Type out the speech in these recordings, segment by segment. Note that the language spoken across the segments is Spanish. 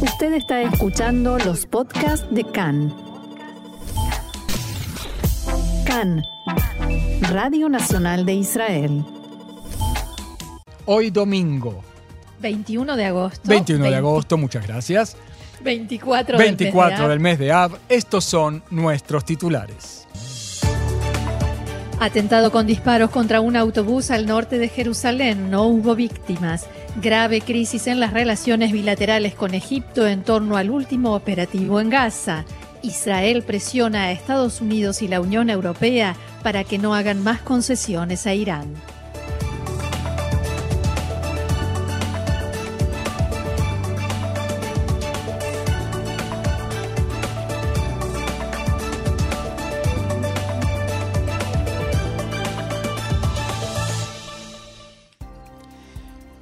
Usted está escuchando los podcasts de CAN. CAN, Radio Nacional de Israel. Hoy domingo. 21 de agosto. 21 de agosto, muchas gracias. 24, 24 del mes de Av. Estos son nuestros titulares. Atentado con disparos contra un autobús al norte de Jerusalén. No hubo víctimas. Grave crisis en las relaciones bilaterales con Egipto en torno al último operativo en Gaza. Israel presiona a Estados Unidos y la Unión Europea para que no hagan más concesiones a Irán.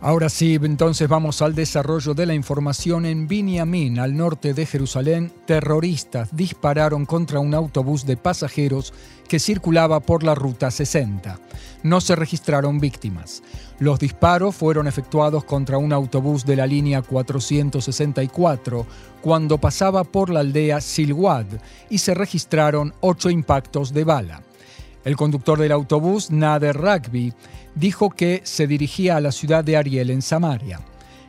Ahora sí, entonces vamos al desarrollo de la información. En Binyamin, al norte de Jerusalén, terroristas dispararon contra un autobús de pasajeros que circulaba por la ruta 60. No se registraron víctimas. Los disparos fueron efectuados contra un autobús de la línea 464 cuando pasaba por la aldea Silwad y se registraron ocho impactos de bala. El conductor del autobús, Nader Rugby, dijo que se dirigía a la ciudad de Ariel en Samaria.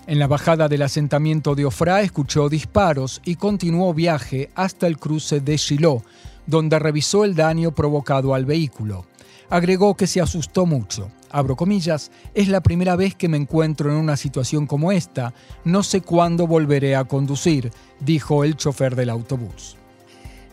En la bajada del asentamiento de Ofra escuchó disparos y continuó viaje hasta el cruce de Shiloh, donde revisó el daño provocado al vehículo. Agregó que se asustó mucho. Abro comillas, es la primera vez que me encuentro en una situación como esta, no sé cuándo volveré a conducir, dijo el chofer del autobús.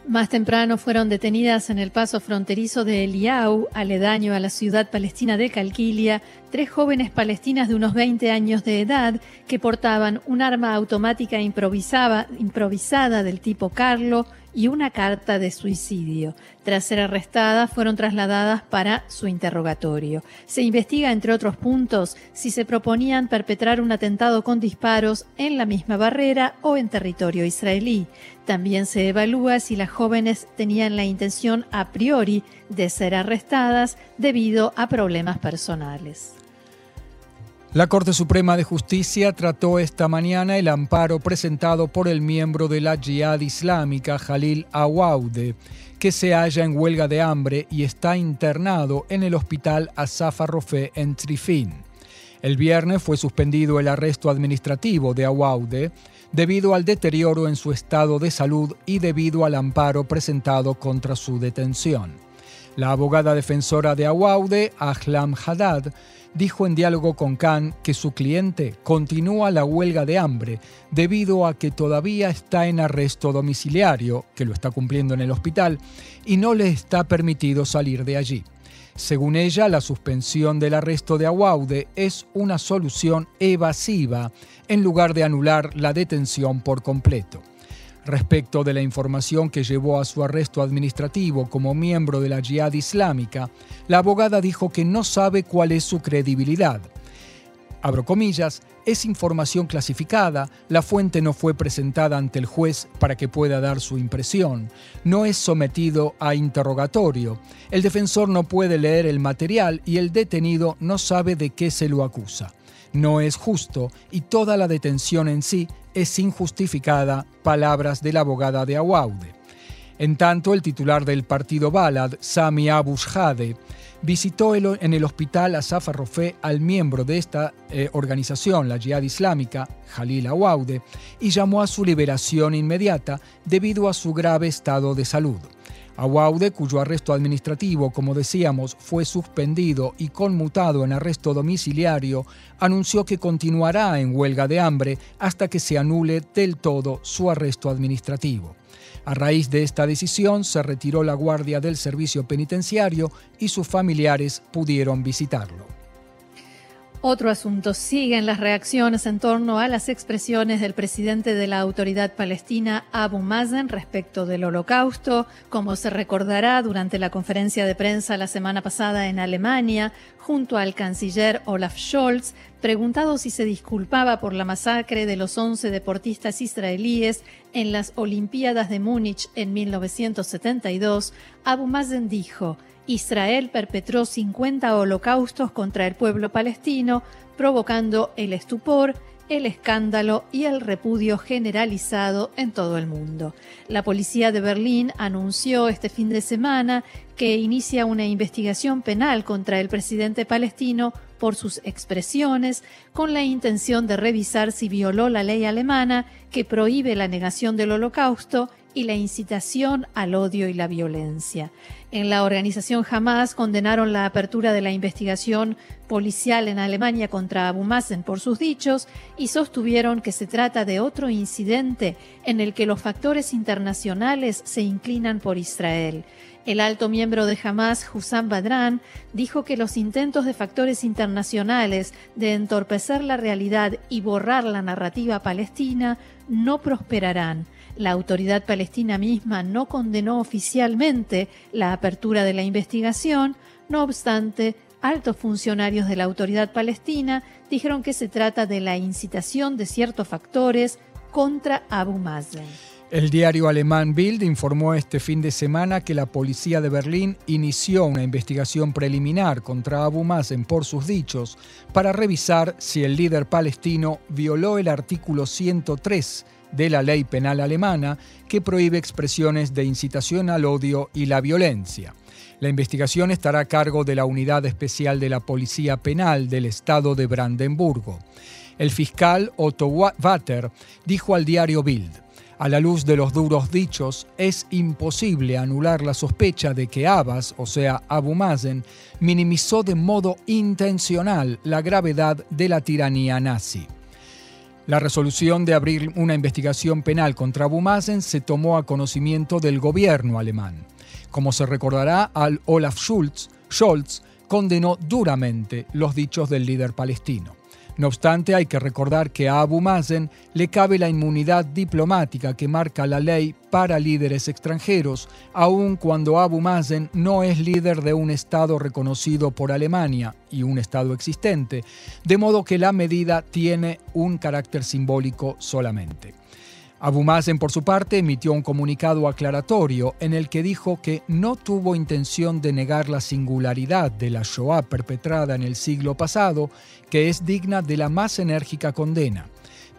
Más temprano fueron detenidas en el paso fronterizo de Eliau, aledaño a la ciudad palestina de Calquilia, tres jóvenes palestinas de unos 20 años de edad que portaban un arma automática improvisada, del tipo Carlo y una carta de suicidio. Tras ser arrestadas, fueron trasladadas para su interrogatorio. Se investiga, entre otros puntos, si se proponían perpetrar un atentado con disparos en la misma barrera o en territorio israelí. También se evalúa si las jóvenes tenían la intención a priori de ser arrestadas debido a problemas personales. La Corte Suprema de Justicia trató esta mañana el amparo presentado por el miembro de la Jihad Islámica, Jalil Awaude, que se halla en huelga de hambre y está internado en el hospital Asaf Arrofé en Trifín. El viernes fue suspendido el arresto administrativo de Awaude debido al deterioro en su estado de salud y debido al amparo presentado contra su detención. La abogada defensora de Awaude, Ahlam Haddad, dijo en diálogo con Khan que su cliente continúa la huelga de hambre debido a que todavía está en arresto domiciliario, que lo está cumpliendo en el hospital, y no le está permitido salir de allí. Según ella, la suspensión del arresto de Awaude es una solución evasiva en lugar de anular la detención por completo. Respecto de la información que llevó a su arresto administrativo como miembro de la Jihad Islámica, la abogada dijo que no sabe cuál es su credibilidad. Abro comillas, es información clasificada, la fuente no fue presentada ante el juez para que pueda dar su impresión, no es sometido a interrogatorio, el defensor no puede leer el material y el detenido no sabe de qué se lo acusa. No es justo y toda la detención en sí es injustificada, palabras de la abogada de Awaude. En tanto, el titular del partido Balad, Sami Abu Shade, visitó en el hospital Asaf Arrofé al miembro de esta eh, organización, la Jihad Islámica, Jalil Awaude, y llamó a su liberación inmediata debido a su grave estado de salud. Awaude, cuyo arresto administrativo, como decíamos, fue suspendido y conmutado en arresto domiciliario, anunció que continuará en huelga de hambre hasta que se anule del todo su arresto administrativo. A raíz de esta decisión se retiró la guardia del servicio penitenciario y sus familiares pudieron visitarlo. Otro asunto. Siguen las reacciones en torno a las expresiones del presidente de la autoridad palestina, Abu Mazen, respecto del holocausto. Como se recordará durante la conferencia de prensa la semana pasada en Alemania, junto al canciller Olaf Scholz, preguntado si se disculpaba por la masacre de los 11 deportistas israelíes en las Olimpiadas de Múnich en 1972, Abu Mazen dijo, Israel perpetró 50 holocaustos contra el pueblo palestino, provocando el estupor el escándalo y el repudio generalizado en todo el mundo. La policía de Berlín anunció este fin de semana que inicia una investigación penal contra el presidente palestino por sus expresiones, con la intención de revisar si violó la ley alemana que prohíbe la negación del holocausto y la incitación al odio y la violencia. En la organización Hamas condenaron la apertura de la investigación policial en Alemania contra Abu Mazen por sus dichos y sostuvieron que se trata de otro incidente en el que los factores internacionales se inclinan por Israel. El alto miembro de Hamas, Hussam Badran, dijo que los intentos de factores internacionales de entorpecer la realidad y borrar la narrativa palestina no prosperarán. La autoridad palestina misma no condenó oficialmente la apertura de la investigación, no obstante, altos funcionarios de la autoridad palestina dijeron que se trata de la incitación de ciertos factores contra Abu Mazen. El diario alemán Bild informó este fin de semana que la policía de Berlín inició una investigación preliminar contra Abu Mazen por sus dichos para revisar si el líder palestino violó el artículo 103 de la ley penal alemana que prohíbe expresiones de incitación al odio y la violencia. La investigación estará a cargo de la Unidad Especial de la Policía Penal del Estado de Brandenburgo. El fiscal Otto Watter dijo al diario Bild, a la luz de los duros dichos, es imposible anular la sospecha de que Abbas, o sea, Abu Mazen, minimizó de modo intencional la gravedad de la tiranía nazi. La resolución de abrir una investigación penal contra Abu Mazen se tomó a conocimiento del gobierno alemán. Como se recordará, al Olaf Schulz, Scholz condenó duramente los dichos del líder palestino. No obstante, hay que recordar que a Abu Mazen le cabe la inmunidad diplomática que marca la ley para líderes extranjeros, aun cuando Abu Mazen no es líder de un Estado reconocido por Alemania y un Estado existente, de modo que la medida tiene un carácter simbólico solamente. Abu Mazen, por su parte, emitió un comunicado aclaratorio en el que dijo que no tuvo intención de negar la singularidad de la Shoah perpetrada en el siglo pasado, que es digna de la más enérgica condena,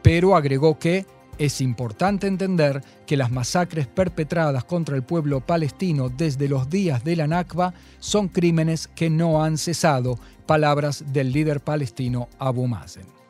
pero agregó que es importante entender que las masacres perpetradas contra el pueblo palestino desde los días de la Nakba son crímenes que no han cesado, palabras del líder palestino Abu Mazen.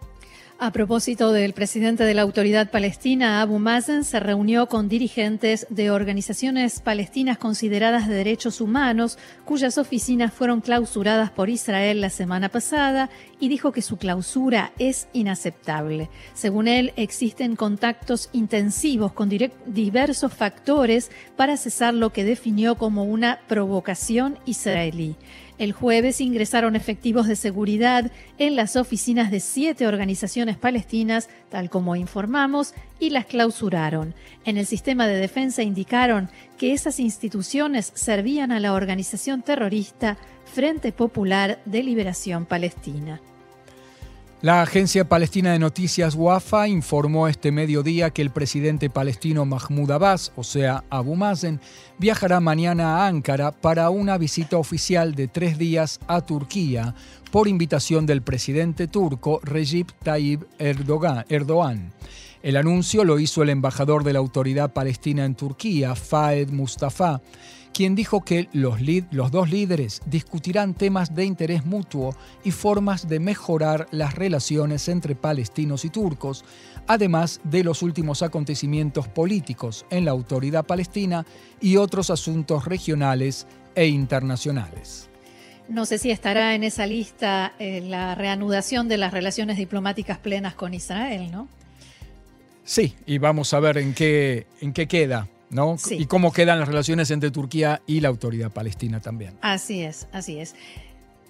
A propósito del presidente de la autoridad palestina, Abu Mazen, se reunió con dirigentes de organizaciones palestinas consideradas de derechos humanos, cuyas oficinas fueron clausuradas por Israel la semana pasada, y dijo que su clausura es inaceptable. Según él, existen contactos intensivos con diversos factores para cesar lo que definió como una provocación israelí. El jueves ingresaron efectivos de seguridad en las oficinas de siete organizaciones palestinas, tal como informamos, y las clausuraron. En el sistema de defensa indicaron que esas instituciones servían a la organización terrorista Frente Popular de Liberación Palestina. La agencia palestina de noticias WAFA informó este mediodía que el presidente palestino Mahmoud Abbas, o sea, Abu Mazen, viajará mañana a Ankara para una visita oficial de tres días a Turquía por invitación del presidente turco Recep Tayyip Erdogan. El anuncio lo hizo el embajador de la autoridad palestina en Turquía, Faed Mustafa, quien dijo que los, dos líderes discutirán temas de interés mutuo y formas de mejorar las relaciones entre palestinos y turcos, además de los últimos acontecimientos políticos en la autoridad palestina y otros asuntos regionales e internacionales. No sé si estará en esa lista eh, la reanudación de las relaciones diplomáticas plenas con Israel, ¿no? Sí, y vamos a ver en qué, en qué queda. ¿no? Y cómo quedan las relaciones entre Turquía y la autoridad palestina también. Así es, así es.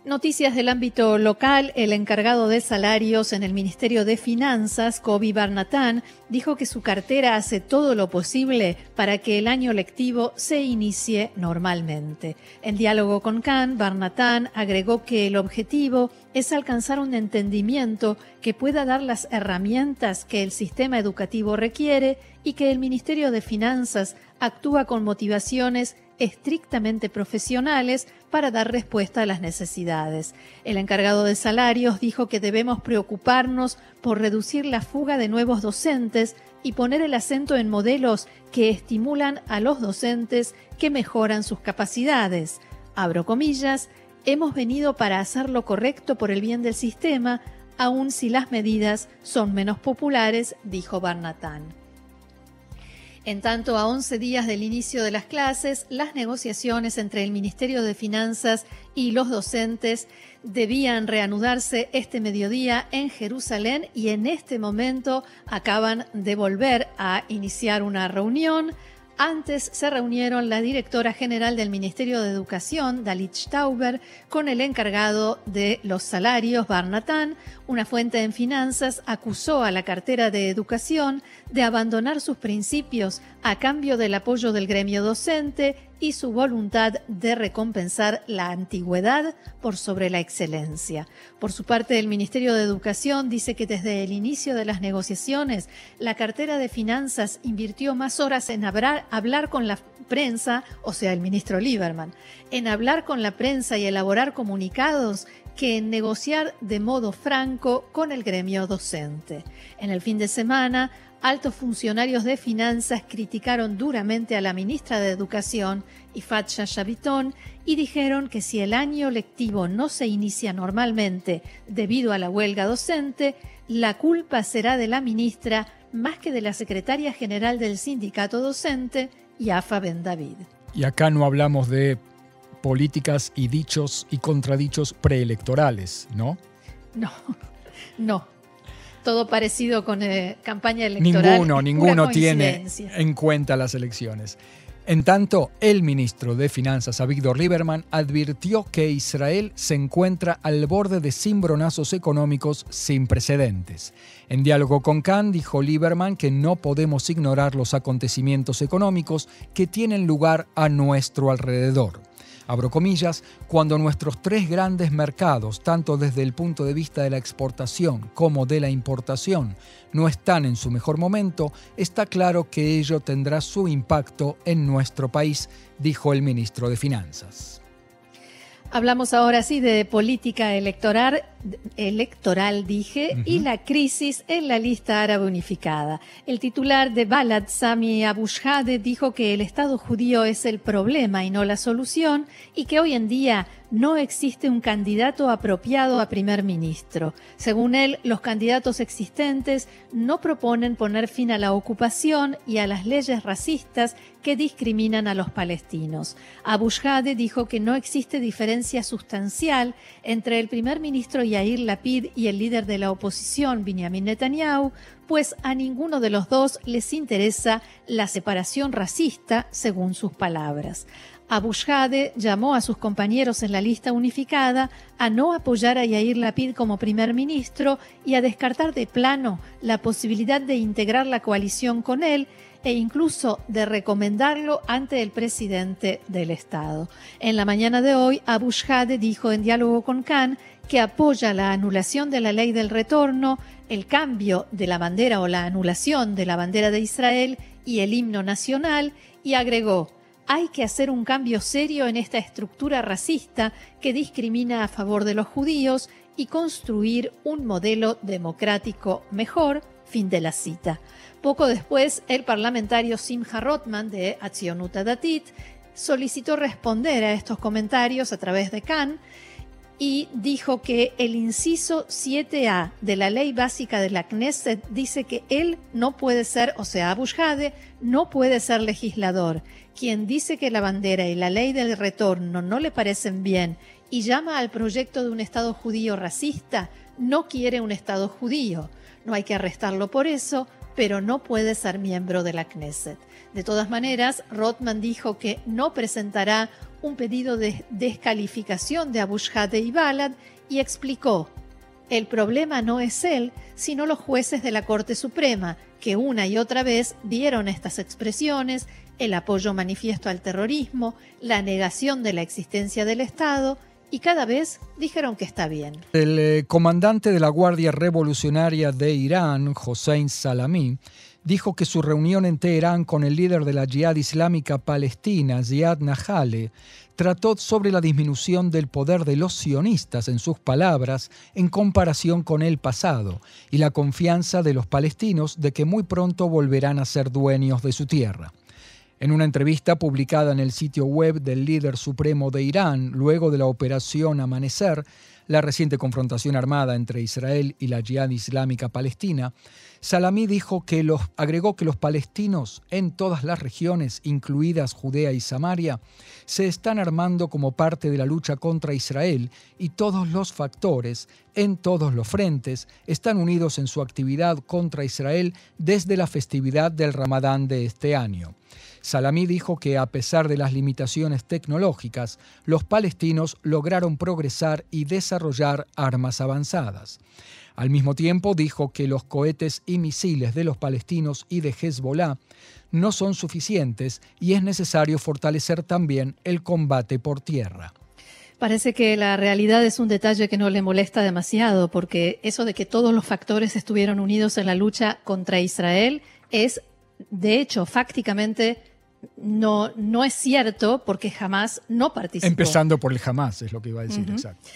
Noticias del ámbito local, el encargado de salarios en el Ministerio de Finanzas, Kobi Barnatán, dijo que su cartera hace todo lo posible para que el año lectivo se inicie normalmente. En diálogo con Khan, Barnatán agregó que el objetivo es alcanzar un entendimiento que pueda dar las herramientas que el sistema educativo requiere y que el Ministerio de Finanzas actúa con motivaciones estrictamente profesionales para dar respuesta a las necesidades. El encargado de salarios dijo que debemos preocuparnos por reducir la fuga de nuevos docentes y poner el acento en modelos que estimulan a los docentes que mejoran sus capacidades. Abro comillas, hemos venido para hacer lo correcto por el bien del sistema, aun si las medidas son menos populares, dijo Barnatán. En tanto, a 11 días del inicio de las clases, las negociaciones entre el Ministerio de Finanzas y los docentes debían reanudarse este mediodía en Jerusalén y en este momento acaban de volver a iniciar una reunión antes se reunieron la directora general del Ministerio de Educación, Dalit Stauber, con el encargado de los salarios, Barnatán. Una fuente en finanzas acusó a la cartera de Educación de abandonar sus principios a cambio del apoyo del gremio docente y su voluntad de recompensar la antigüedad por sobre la excelencia. Por su parte, el Ministerio de Educación dice que desde el inicio de las negociaciones, la cartera de Finanzas invirtió más horas en hablar, con la prensa, o sea, el ministro Lieberman, en hablar con la prensa y elaborar comunicados que en negociar de modo franco con el gremio docente. En el fin de semana, altos funcionarios de finanzas criticaron duramente a la ministra de Educación, Ifat Shabitón, y dijeron que si el año lectivo no se inicia normalmente debido a la huelga docente, la culpa será de la ministra más que de la secretaria general del sindicato docente, Yafa Ben David. Y acá no hablamos de políticas y dichos y contradichos preelectorales, ¿no? No, no todo parecido con eh, campaña electoral. Ninguno, ninguno tiene en cuenta las elecciones. En tanto, el ministro de Finanzas, Avigdor Lieberman, advirtió que Israel se encuentra al borde de cimbronazos económicos sin precedentes. En diálogo con Khan, dijo Lieberman que no podemos ignorar los acontecimientos económicos que tienen lugar a nuestro alrededor abro comillas, cuando nuestros tres grandes mercados, tanto desde el punto de vista de la exportación como de la importación, no están en su mejor momento, está claro que ello tendrá su impacto en nuestro país, dijo el ministro de Finanzas. Hablamos ahora sí de política electoral, electoral dije, y la crisis en la lista árabe unificada. El titular de Balad, Sami Abushade, dijo que el Estado judío es el problema y no la solución, y que hoy en día no existe un candidato apropiado a primer ministro. Según él, los candidatos existentes no proponen poner fin a la ocupación y a las leyes racistas que discriminan a los palestinos. Abu Shade dijo que no existe diferencia sustancial entre el primer ministro Yair Lapid y el líder de la oposición, Benjamin Netanyahu, pues a ninguno de los dos les interesa la separación racista, según sus palabras. Abu Shade llamó a sus compañeros en la lista unificada a no apoyar a Yair Lapid como primer ministro y a descartar de plano la posibilidad de integrar la coalición con él e incluso de recomendarlo ante el presidente del Estado. En la mañana de hoy, Abu Shade dijo en diálogo con Khan que apoya la anulación de la ley del retorno, el cambio de la bandera o la anulación de la bandera de Israel y el himno nacional y agregó hay que hacer un cambio serio en esta estructura racista que discrimina a favor de los judíos y construir un modelo democrático mejor. Fin de la cita. Poco después, el parlamentario Simha Rotman de Accionuta Datit solicitó responder a estos comentarios a través de Khan y dijo que el inciso 7A de la ley básica de la Knesset dice que él no puede ser, o sea, Abu Shade, no puede ser legislador. Quien dice que la bandera y la ley del retorno no le parecen bien y llama al proyecto de un Estado judío racista, no quiere un Estado judío. No hay que arrestarlo por eso, pero no puede ser miembro de la Knesset. De todas maneras, Rothman dijo que no presentará un pedido de descalificación de Abu Shade y Balad y explicó, el problema no es él, sino los jueces de la Corte Suprema, que una y otra vez vieron estas expresiones, el apoyo manifiesto al terrorismo, la negación de la existencia del Estado y cada vez dijeron que está bien. El eh, comandante de la Guardia Revolucionaria de Irán, Hossein Salami, dijo que su reunión en Teherán con el líder de la Jihad Islámica Palestina, Ziad Nahale, trató sobre la disminución del poder de los sionistas, en sus palabras, en comparación con el pasado, y la confianza de los palestinos de que muy pronto volverán a ser dueños de su tierra. En una entrevista publicada en el sitio web del líder supremo de Irán, luego de la operación Amanecer, la reciente confrontación armada entre Israel y la Jihad Islámica Palestina, Salamí dijo que los, agregó que los palestinos en todas las regiones, incluidas Judea y Samaria, se están armando como parte de la lucha contra Israel y todos los factores, en todos los frentes, están unidos en su actividad contra Israel desde la festividad del Ramadán de este año. Salamí dijo que a pesar de las limitaciones tecnológicas, los palestinos lograron progresar y desarrollar armas avanzadas. Al mismo tiempo dijo que los cohetes y misiles de los palestinos y de Hezbollah no son suficientes y es necesario fortalecer también el combate por tierra. Parece que la realidad es un detalle que no le molesta demasiado, porque eso de que todos los factores estuvieron unidos en la lucha contra Israel es, de hecho, fácticamente no, no es cierto, porque jamás no participó. Empezando por el jamás, es lo que iba a decir, exacto.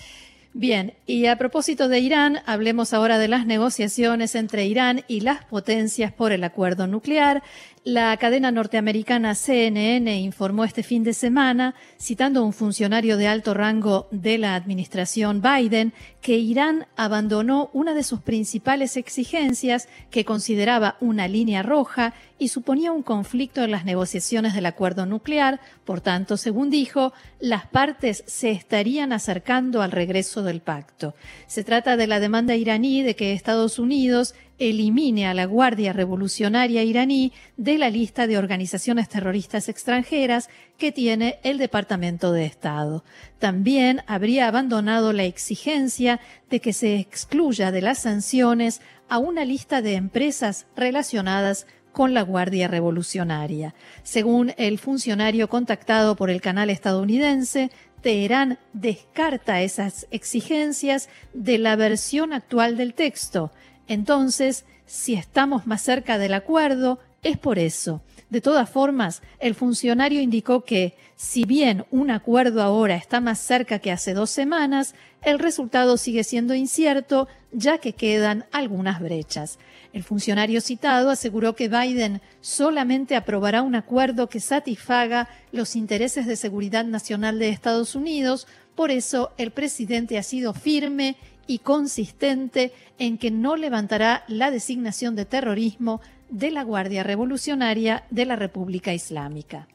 Bien, y a propósito de Irán, hablemos ahora de las negociaciones entre Irán y las potencias por el acuerdo nuclear. La cadena norteamericana CNN informó este fin de semana, citando a un funcionario de alto rango de la administración Biden, que Irán abandonó una de sus principales exigencias que consideraba una línea roja y suponía un conflicto en las negociaciones del acuerdo nuclear. Por tanto, según dijo, las partes se estarían acercando al regreso del pacto. Se trata de la demanda iraní de que Estados Unidos elimine a la Guardia Revolucionaria iraní de la lista de organizaciones terroristas extranjeras que tiene el Departamento de Estado. También habría abandonado la exigencia de que se excluya de las sanciones a una lista de empresas relacionadas con la Guardia Revolucionaria. Según el funcionario contactado por el canal estadounidense, Teherán descarta esas exigencias de la versión actual del texto entonces, si estamos más cerca del acuerdo, es por eso. De todas formas, el funcionario indicó que, si bien un acuerdo ahora está más cerca que hace dos semanas, el resultado sigue siendo incierto, ya que quedan algunas brechas. El funcionario citado aseguró que Biden solamente aprobará un acuerdo que satisfaga los intereses de seguridad nacional de Estados Unidos, por eso el presidente ha sido firme y consistente en que no levantará la designación de terrorismo de la Guardia Revolucionaria de la República Islámica.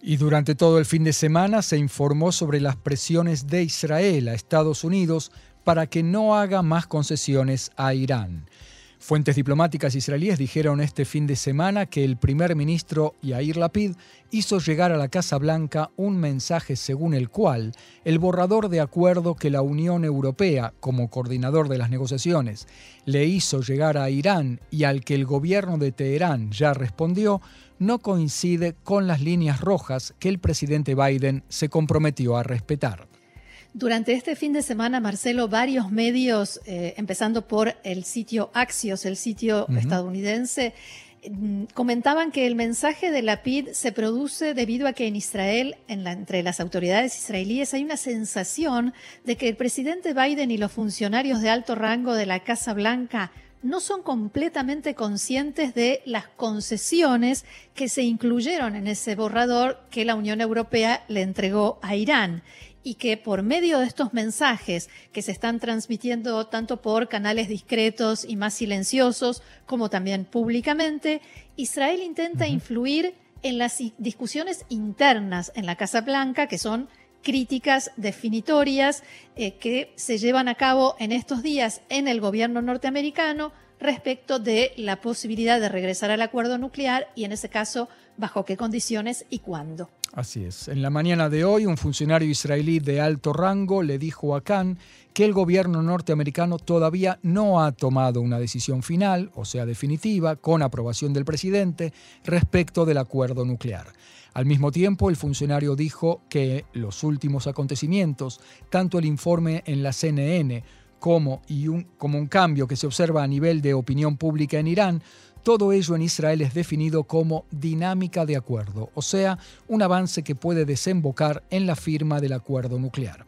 Y durante todo el fin de semana se informó sobre las presiones de Israel a Estados Unidos para que no haga más concesiones a Irán. Fuentes diplomáticas israelíes dijeron este fin de semana que el primer ministro Yair Lapid hizo llegar a la Casa Blanca un mensaje según el cual el borrador de acuerdo que la Unión Europea, como coordinador de las negociaciones, le hizo llegar a Irán y al que el gobierno de Teherán ya respondió, no coincide con las líneas rojas que el presidente Biden se comprometió a respetar. Durante este fin de semana, Marcelo, varios medios, eh, empezando por el sitio Axios, el sitio estadounidense, mm, comentaban que el mensaje de la PID se produce debido a que en Israel, entre las autoridades israelíes, hay una sensación de que el presidente Biden y los funcionarios de alto rango de la Casa Blanca no son completamente conscientes de las concesiones que se incluyeron en ese borrador que la Unión Europea le entregó a Irán y que por medio de estos mensajes que se están transmitiendo tanto por canales discretos y más silenciosos como también públicamente, Israel intenta influir en las discusiones internas en la Casa Blanca, que son críticas definitorias eh, que se llevan a cabo en estos días en el gobierno norteamericano respecto de la posibilidad de regresar al acuerdo nuclear y en ese caso bajo qué condiciones y cuándo. Así es. En la mañana de hoy, un funcionario israelí de alto rango le dijo a Khan que el gobierno norteamericano todavía no ha tomado una decisión final, o sea, definitiva, con aprobación del presidente, respecto del acuerdo nuclear. Al mismo tiempo, el funcionario dijo que los últimos acontecimientos, tanto el informe en la CNN como, como un cambio que se observa a nivel de opinión pública en Irán, todo ello en Israel es definido como dinámica de acuerdo, o sea, un avance que puede desembocar en la firma del acuerdo nuclear.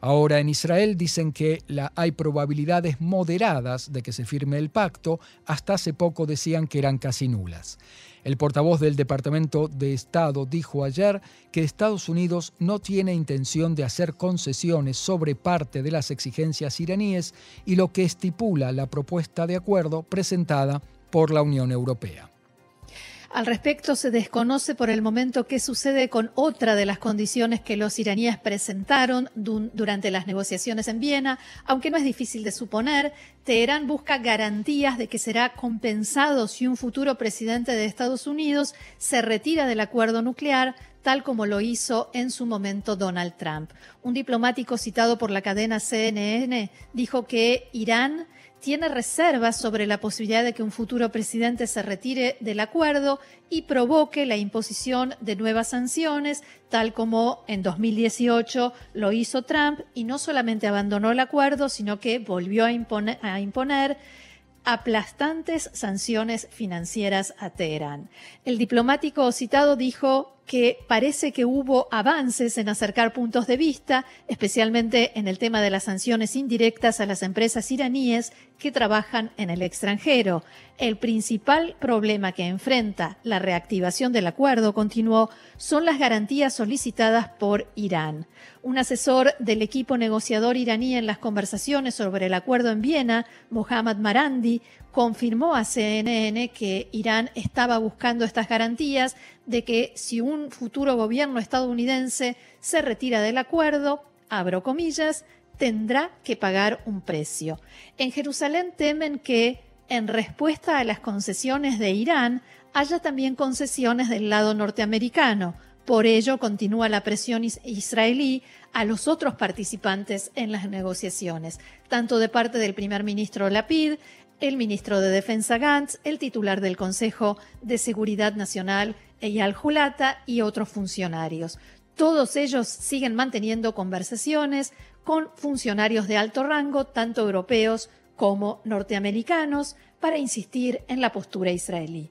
Ahora en Israel dicen que hay probabilidades moderadas de que se firme el pacto, hasta hace poco decían que eran casi nulas. El portavoz del Departamento de Estado dijo ayer que Estados Unidos no tiene intención de hacer concesiones sobre parte de las exigencias iraníes y lo que estipula la propuesta de acuerdo presentada por la Unión Europea. Al respecto, se desconoce por el momento qué sucede con otra de las condiciones que los iraníes presentaron durante las negociaciones en Viena, aunque no es difícil de suponer, Teherán busca garantías de que será compensado si un futuro presidente de Estados Unidos se retira del acuerdo nuclear, tal como lo hizo en su momento Donald Trump. Un diplomático citado por la cadena CNN dijo que Irán tiene reservas sobre la posibilidad de que un futuro presidente se retire del acuerdo y provoque la imposición de nuevas sanciones, tal como en 2018 lo hizo Trump, y no solamente abandonó el acuerdo, sino que volvió a imponer, aplastantes sanciones financieras a Teherán. El diplomático citado dijo que parece que hubo avances en acercar puntos de vista, especialmente en el tema de las sanciones indirectas a las empresas iraníes que trabajan en el extranjero. El principal problema que enfrenta la reactivación del acuerdo, continuó, son las garantías solicitadas por Irán. Un asesor del equipo negociador iraní en las conversaciones sobre el acuerdo en Viena, Mohammad Marandi, confirmó a CNN que Irán estaba buscando estas garantías de que si un futuro gobierno estadounidense se retira del acuerdo, abro comillas, tendrá que pagar un precio. En Jerusalén temen que, en respuesta a las concesiones de Irán, haya también concesiones del lado norteamericano. Por ello, continúa la presión israelí a los otros participantes en las negociaciones, tanto de parte del primer ministro Lapid, el ministro de Defensa Gantz, el titular del Consejo de Seguridad Nacional, Eyal Julata, y otros funcionarios. Todos ellos siguen manteniendo conversaciones con funcionarios de alto rango, tanto europeos como norteamericanos, para insistir en la postura israelí.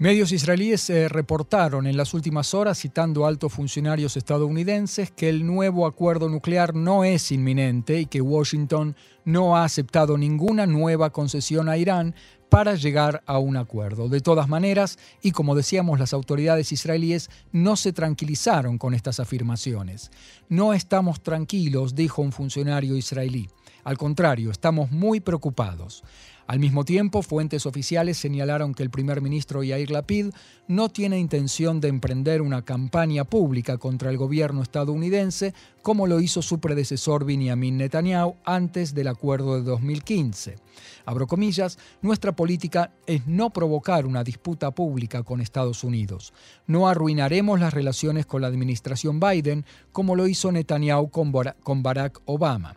Medios israelíes reportaron en las últimas horas, citando altos funcionarios estadounidenses, que el nuevo acuerdo nuclear no es inminente y que Washington no ha aceptado ninguna nueva concesión a Irán para llegar a un acuerdo. De todas maneras, y como decíamos, las autoridades israelíes no se tranquilizaron con estas afirmaciones. No estamos tranquilos, dijo un funcionario israelí. Al contrario, estamos muy preocupados. Al mismo tiempo, fuentes oficiales señalaron que el primer ministro Yair Lapid no tiene intención de emprender una campaña pública contra el gobierno estadounidense como lo hizo su predecesor Benjamin Netanyahu antes del acuerdo de 2015. Abro comillas, nuestra política es no provocar una disputa pública con Estados Unidos. No arruinaremos las relaciones con la administración Biden como lo hizo Netanyahu con Barack Obama.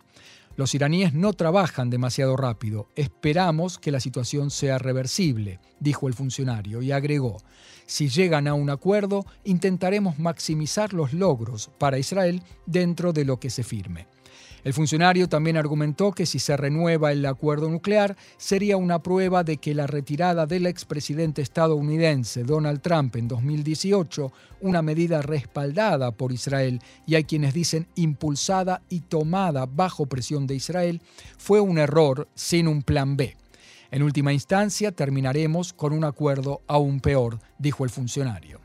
Los iraníes no trabajan demasiado rápido. Esperamos que la situación sea reversible, dijo el funcionario, y agregó, si llegan a un acuerdo, intentaremos maximizar los logros para Israel dentro de lo que se firme. El funcionario también argumentó que si se renueva el acuerdo nuclear sería una prueba de que la retirada del expresidente estadounidense Donald Trump en 2018, una medida respaldada por Israel y hay quienes dicen impulsada y tomada bajo presión de Israel, fue un error sin un plan B. En última instancia terminaremos con un acuerdo aún peor, dijo el funcionario.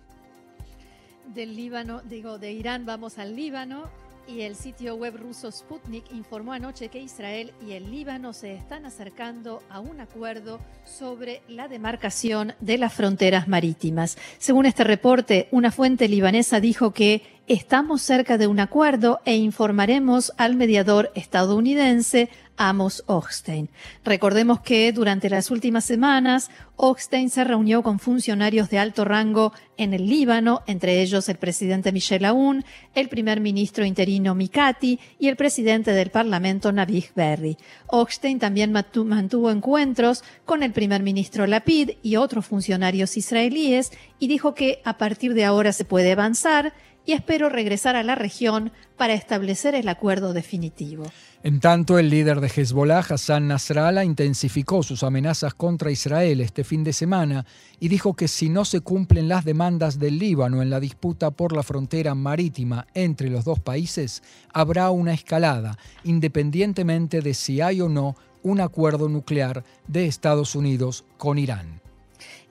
Del Líbano, digo, de Irán vamos al Líbano y el sitio web ruso Sputnik informó anoche que Israel y el Líbano se están acercando a un acuerdo sobre la demarcación de las fronteras marítimas. Según este reporte, una fuente libanesa dijo que estamos cerca de un acuerdo e informaremos al mediador estadounidense Amos. Recordemos que durante las últimas semanas, Hochstein se reunió con funcionarios de alto rango en el Líbano, entre ellos el presidente Michel Aoun, el primer ministro interino Mikati y el presidente del Parlamento Nabih Berri. Hochstein también mantuvo encuentros con el primer ministro Lapid y otros funcionarios israelíes y dijo que a partir de ahora se puede avanzar y espero regresar a la región para establecer el acuerdo definitivo. En tanto, el líder de Hezbollah, Hassan Nasrallah, intensificó sus amenazas contra Israel este fin de semana y dijo que si no se cumplen las demandas del Líbano en la disputa por la frontera marítima entre los dos países, habrá una escalada, independientemente de si hay o no un acuerdo nuclear de Estados Unidos con Irán.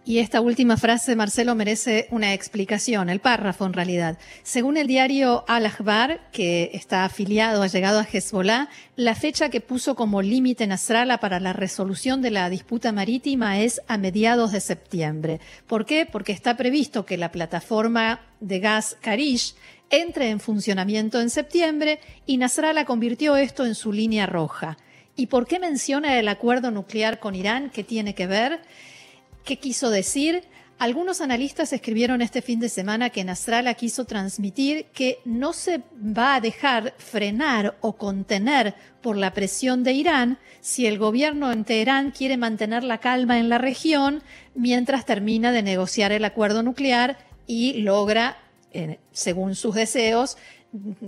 Y esta última frase, Marcelo, merece una explicación, el párrafo en realidad. Según el diario Al-Akhbar, que está afiliado, ha llegado a Hezbollah, la fecha que puso como límite Nasrallah para la resolución de la disputa marítima es a mediados de septiembre. ¿Por qué? Porque está previsto que la plataforma de gas Karish entre en funcionamiento en septiembre y Nasrallah convirtió esto en su línea roja. ¿Y por qué menciona el acuerdo nuclear con Irán? ¿Qué tiene que ver? ¿Qué quiso decir? Algunos analistas escribieron este fin de semana que Nasrallah quiso transmitir que no se va a dejar frenar o contener por la presión de Irán si el gobierno en Teherán quiere mantener la calma en la región mientras termina de negociar el acuerdo nuclear y logra, eh, según sus deseos,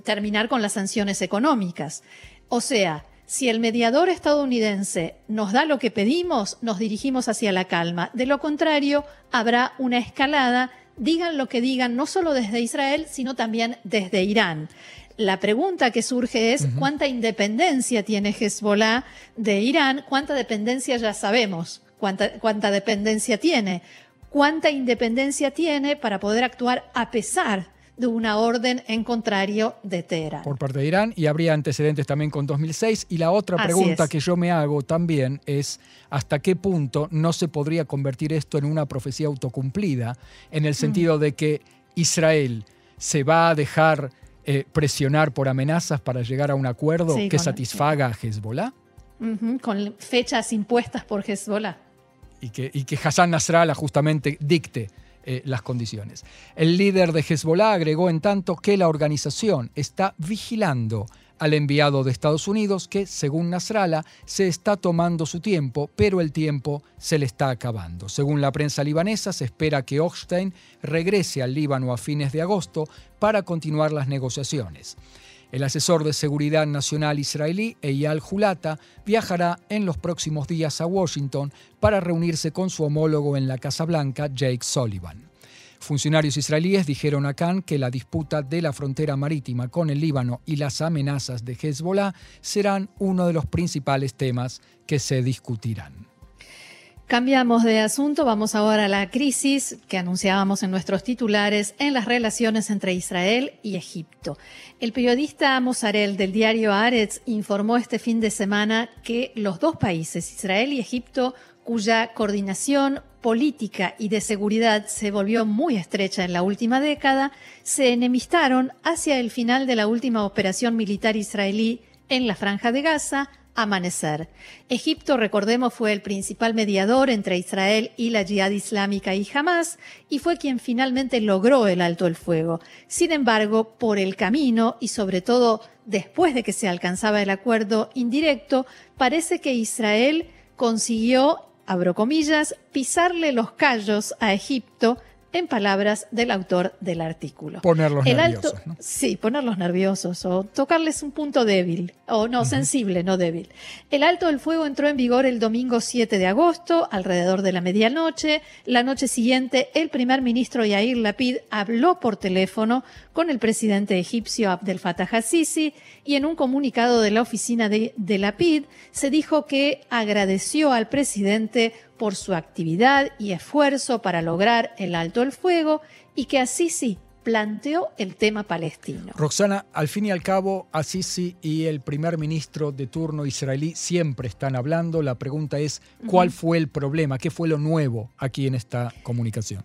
terminar con las sanciones económicas. O sea, si el mediador estadounidense nos da lo que pedimos, nos dirigimos hacia la calma. De lo contrario, habrá una escalada, digan lo que digan, no solo desde Israel, sino también desde Irán. La pregunta que surge es cuánta independencia tiene Hezbollah de Irán, cuánta dependencia ya sabemos, cuánta, cuánta dependencia tiene, cuánta independencia tiene para poder actuar a pesar de una orden en contrario de Teherán. Por parte de Irán y habría antecedentes también con 2006. Y la otra pregunta que yo me hago también es hasta qué punto no se podría convertir esto en una profecía autocumplida, en el sentido de que Israel se va a dejar eh, presionar por amenazas para llegar a un acuerdo que satisfaga a Hezbollah. con fechas impuestas por Hezbollah. Y que, y que Hassan Nasrallah justamente dicte eh, las condiciones. El líder de Hezbollah agregó en tanto que la organización está vigilando al enviado de Estados Unidos que, según Nasrallah, se está tomando su tiempo, pero el tiempo se le está acabando. Según la prensa libanesa, se espera que Hochstein regrese al Líbano a fines de agosto para continuar las negociaciones. El asesor de seguridad nacional israelí, Eyal Hulata, viajará en los próximos días a Washington para reunirse con su homólogo en la Casa Blanca, Jake Sullivan. Funcionarios israelíes dijeron a Khan que la disputa de la frontera marítima con el Líbano y las amenazas de Hezbollah serán uno de los principales temas que se discutirán. Cambiamos de asunto, vamos ahora a la crisis que anunciábamos en nuestros titulares en las relaciones entre Israel y Egipto. El periodista Mozarel del diario Aretz informó este fin de semana que los dos países, Israel y Egipto, cuya coordinación política y de seguridad se volvió muy estrecha en la última década, se enemistaron hacia el final de la última operación militar israelí en la franja de Gaza amanecer. Egipto, recordemos, fue el principal mediador entre Israel y la Jihad Islámica y Hamas y fue quien finalmente logró el alto el fuego. Sin embargo, por el camino y sobre todo después de que se alcanzaba el acuerdo indirecto, parece que Israel consiguió, abro comillas, pisarle los callos a Egipto en palabras del autor del artículo. Ponerlos nerviosos. Sí, ponerlos nerviosos o tocarles un punto débil, o no, sensible, no débil. El alto del fuego entró en vigor el domingo 7 de agosto, alrededor de la medianoche. La noche siguiente, el primer ministro Yair Lapid habló por teléfono con el presidente egipcio Abdel Fattah al-Sisi y en un comunicado de la oficina de, de Lapid se dijo que agradeció al presidente por su actividad y esfuerzo para lograr el alto el fuego y que Assisi planteó el tema palestino. Roxana, al fin y al cabo, Assisi y el primer ministro de turno israelí siempre están hablando. La pregunta es, ¿cuál fue el problema? ¿Qué fue lo nuevo aquí en esta comunicación?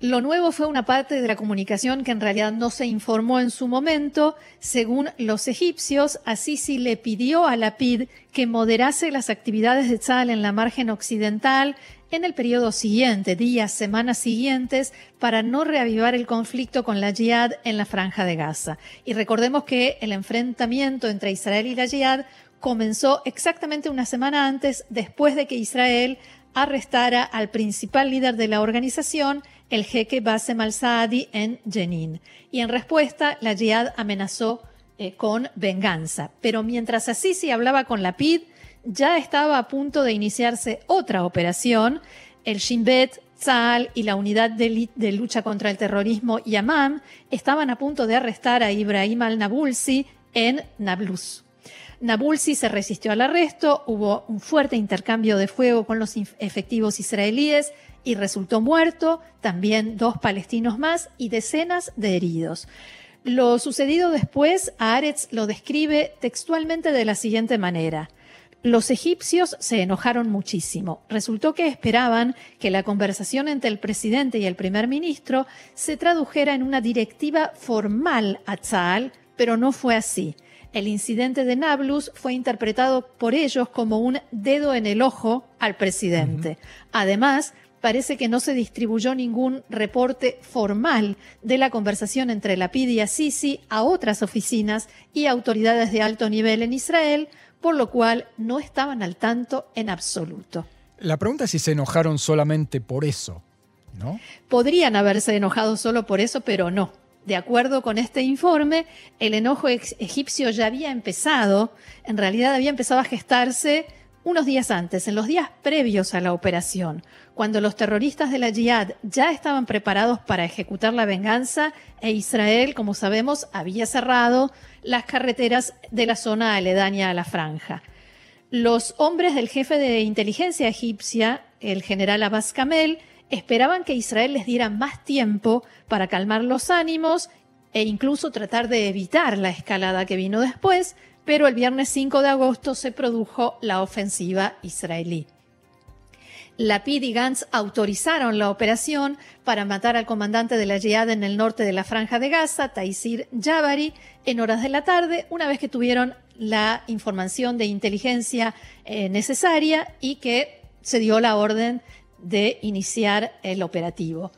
Lo nuevo fue una parte de la comunicación que en realidad no se informó en su momento. Según los egipcios, Assisi le pidió a Lapid que moderase las actividades de Tzal en la margen occidental en el periodo siguiente, días, semanas siguientes, para no reavivar el conflicto con la Jihad en la franja de Gaza. Y recordemos que el enfrentamiento entre Israel y la Jihad comenzó exactamente una semana antes, después de que Israel arrestara al principal líder de la organización, el jeque Bassem al-Saadi, en Jenin. Y en respuesta, la Jihad amenazó eh, con venganza. Pero mientras Assisi hablaba con Lapid, ya estaba a punto de iniciarse otra operación. El Shin Bet, Tzal y la unidad de, de, lucha contra el terrorismo Yamam estaban a punto de arrestar a Ibrahim al-Nabulsi en Nablus. Nabulsi se resistió al arresto, hubo un fuerte intercambio de fuego con los efectivos israelíes y resultó muerto, también dos palestinos más y decenas de heridos. Lo sucedido después, Aretz lo describe textualmente de la siguiente manera. Los egipcios se enojaron muchísimo. Resultó que esperaban que la conversación entre el presidente y el primer ministro se tradujera en una directiva formal a Tzal, pero no fue así. El incidente de Nablus fue interpretado por ellos como un dedo en el ojo al presidente. Además, parece que no se distribuyó ningún reporte formal de la conversación entre Lapid y Assisi a otras oficinas y autoridades de alto nivel en Israel, por lo cual no estaban al tanto en absoluto. La pregunta es si se enojaron solamente por eso, ¿no? Podrían haberse enojado solo por eso, pero no. De acuerdo con este informe, el enojo egipcio ya había empezado, en realidad había empezado a gestarse unos días antes, en los días previos a la operación, cuando los terroristas de la Jihad ya estaban preparados para ejecutar la venganza e Israel, como sabemos, había cerrado las carreteras de la zona aledaña a la franja. Los hombres del jefe de inteligencia egipcia, el general Abbas Kamel, esperaban que Israel les diera más tiempo para calmar los ánimos e incluso tratar de evitar la escalada que vino después, pero el viernes 5 de agosto se produjo la ofensiva israelí. Lapid y Gantz autorizaron la operación para matar al comandante de la Jihad en el norte de la franja de Gaza, Taisir Jabari, en horas de la tarde, una vez que tuvieron la información de inteligencia eh, necesaria y que se dio la orden de iniciar el operativo.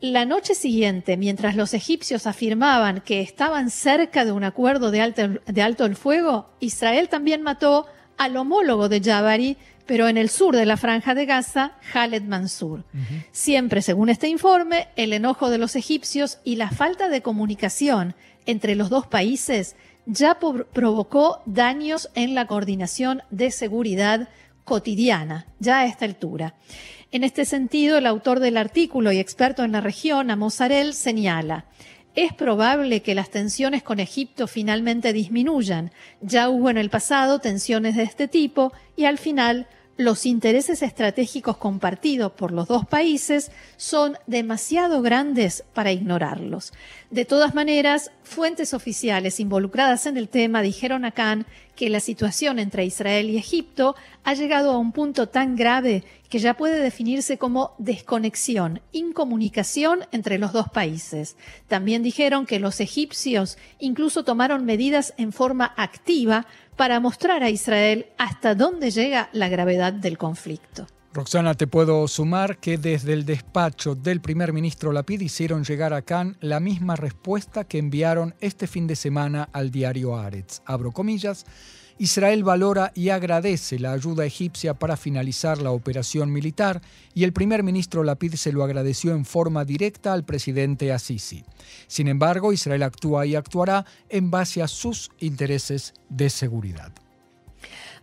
La noche siguiente, mientras los egipcios afirmaban que estaban cerca de un acuerdo de alto, de alto el fuego, Israel también mató al homólogo de Jabari, pero en el sur de la franja de Gaza, Khaled Mansour. Siempre, según este informe, el enojo de los egipcios y la falta de comunicación entre los dos países ya provocó daños en la coordinación de seguridad cotidiana, ya a esta altura. En este sentido, el autor del artículo y experto en la región, Amosarel, señala, es probable que las tensiones con Egipto finalmente disminuyan. Ya hubo en el pasado tensiones de este tipo y al final los intereses estratégicos compartidos por los dos países son demasiado grandes para ignorarlos. De todas maneras, fuentes oficiales involucradas en el tema dijeron a Khan que la situación entre Israel y Egipto ha llegado a un punto tan grave que ya puede definirse como desconexión, incomunicación entre los dos países. También dijeron que los egipcios incluso tomaron medidas en forma activa para mostrar a Israel hasta dónde llega la gravedad del conflicto. Roxana, te puedo sumar que desde el despacho del primer ministro Lapid hicieron llegar a Khan la misma respuesta que enviaron este fin de semana al diario Aretz. Abro comillas Israel valora y agradece la ayuda egipcia para finalizar la operación militar y el primer ministro Lapid se lo agradeció en forma directa al presidente Assisi. Sin embargo, Israel actúa y actuará en base a sus intereses de seguridad.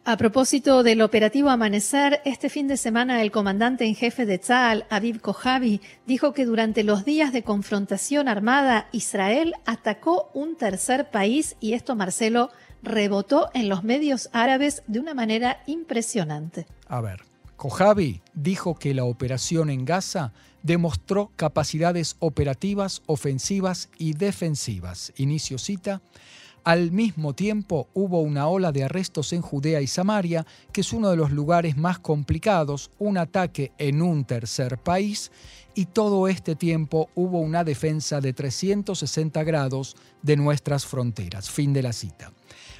A propósito del operativo Amanecer, este fin de semana el comandante en jefe de Tzal, Aviv Kojavi, dijo que durante los días de confrontación armada, Israel atacó un tercer país y esto, Marcelo, rebotó en los medios árabes de una manera impresionante. A ver, Kojavi dijo que la operación en Gaza demostró capacidades operativas, ofensivas y defensivas. Inicio cita. Al mismo tiempo hubo una ola de arrestos en Judea y Samaria, que es uno de los lugares más complicados, un ataque en un tercer país, y todo este tiempo hubo una defensa de 360 grados de nuestras fronteras. Fin de la cita.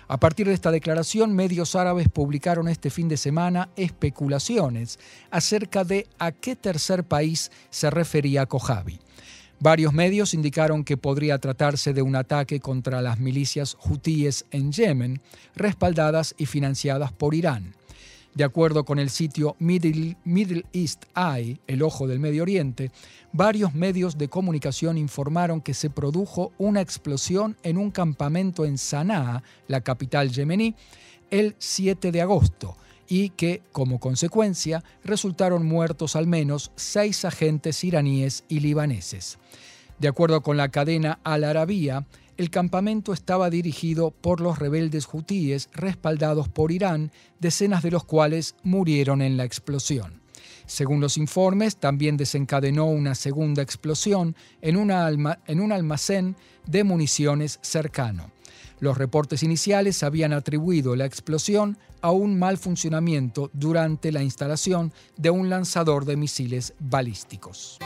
A partir de esta declaración, medios árabes publicaron este fin de semana especulaciones acerca de a qué tercer país se refería Kojavi. Varios medios indicaron que podría tratarse de un ataque contra las milicias hutíes en Yemen, respaldadas y financiadas por Irán. De acuerdo con el sitio Middle, East Eye, el ojo del Medio Oriente, varios medios de comunicación informaron que se produjo una explosión en un campamento en Sanaa, la capital yemení, el 7 de agosto y que, como consecuencia, resultaron muertos al menos seis agentes iraníes y libaneses. De acuerdo con la cadena Al Arabia, el campamento estaba dirigido por los rebeldes hutíes respaldados por Irán, decenas de los cuales murieron en la explosión. Según los informes, también desencadenó una segunda explosión en, en un almacén de municiones cercano. Los reportes iniciales habían atribuido la explosión a un mal funcionamiento durante la instalación de un lanzador de misiles balísticos.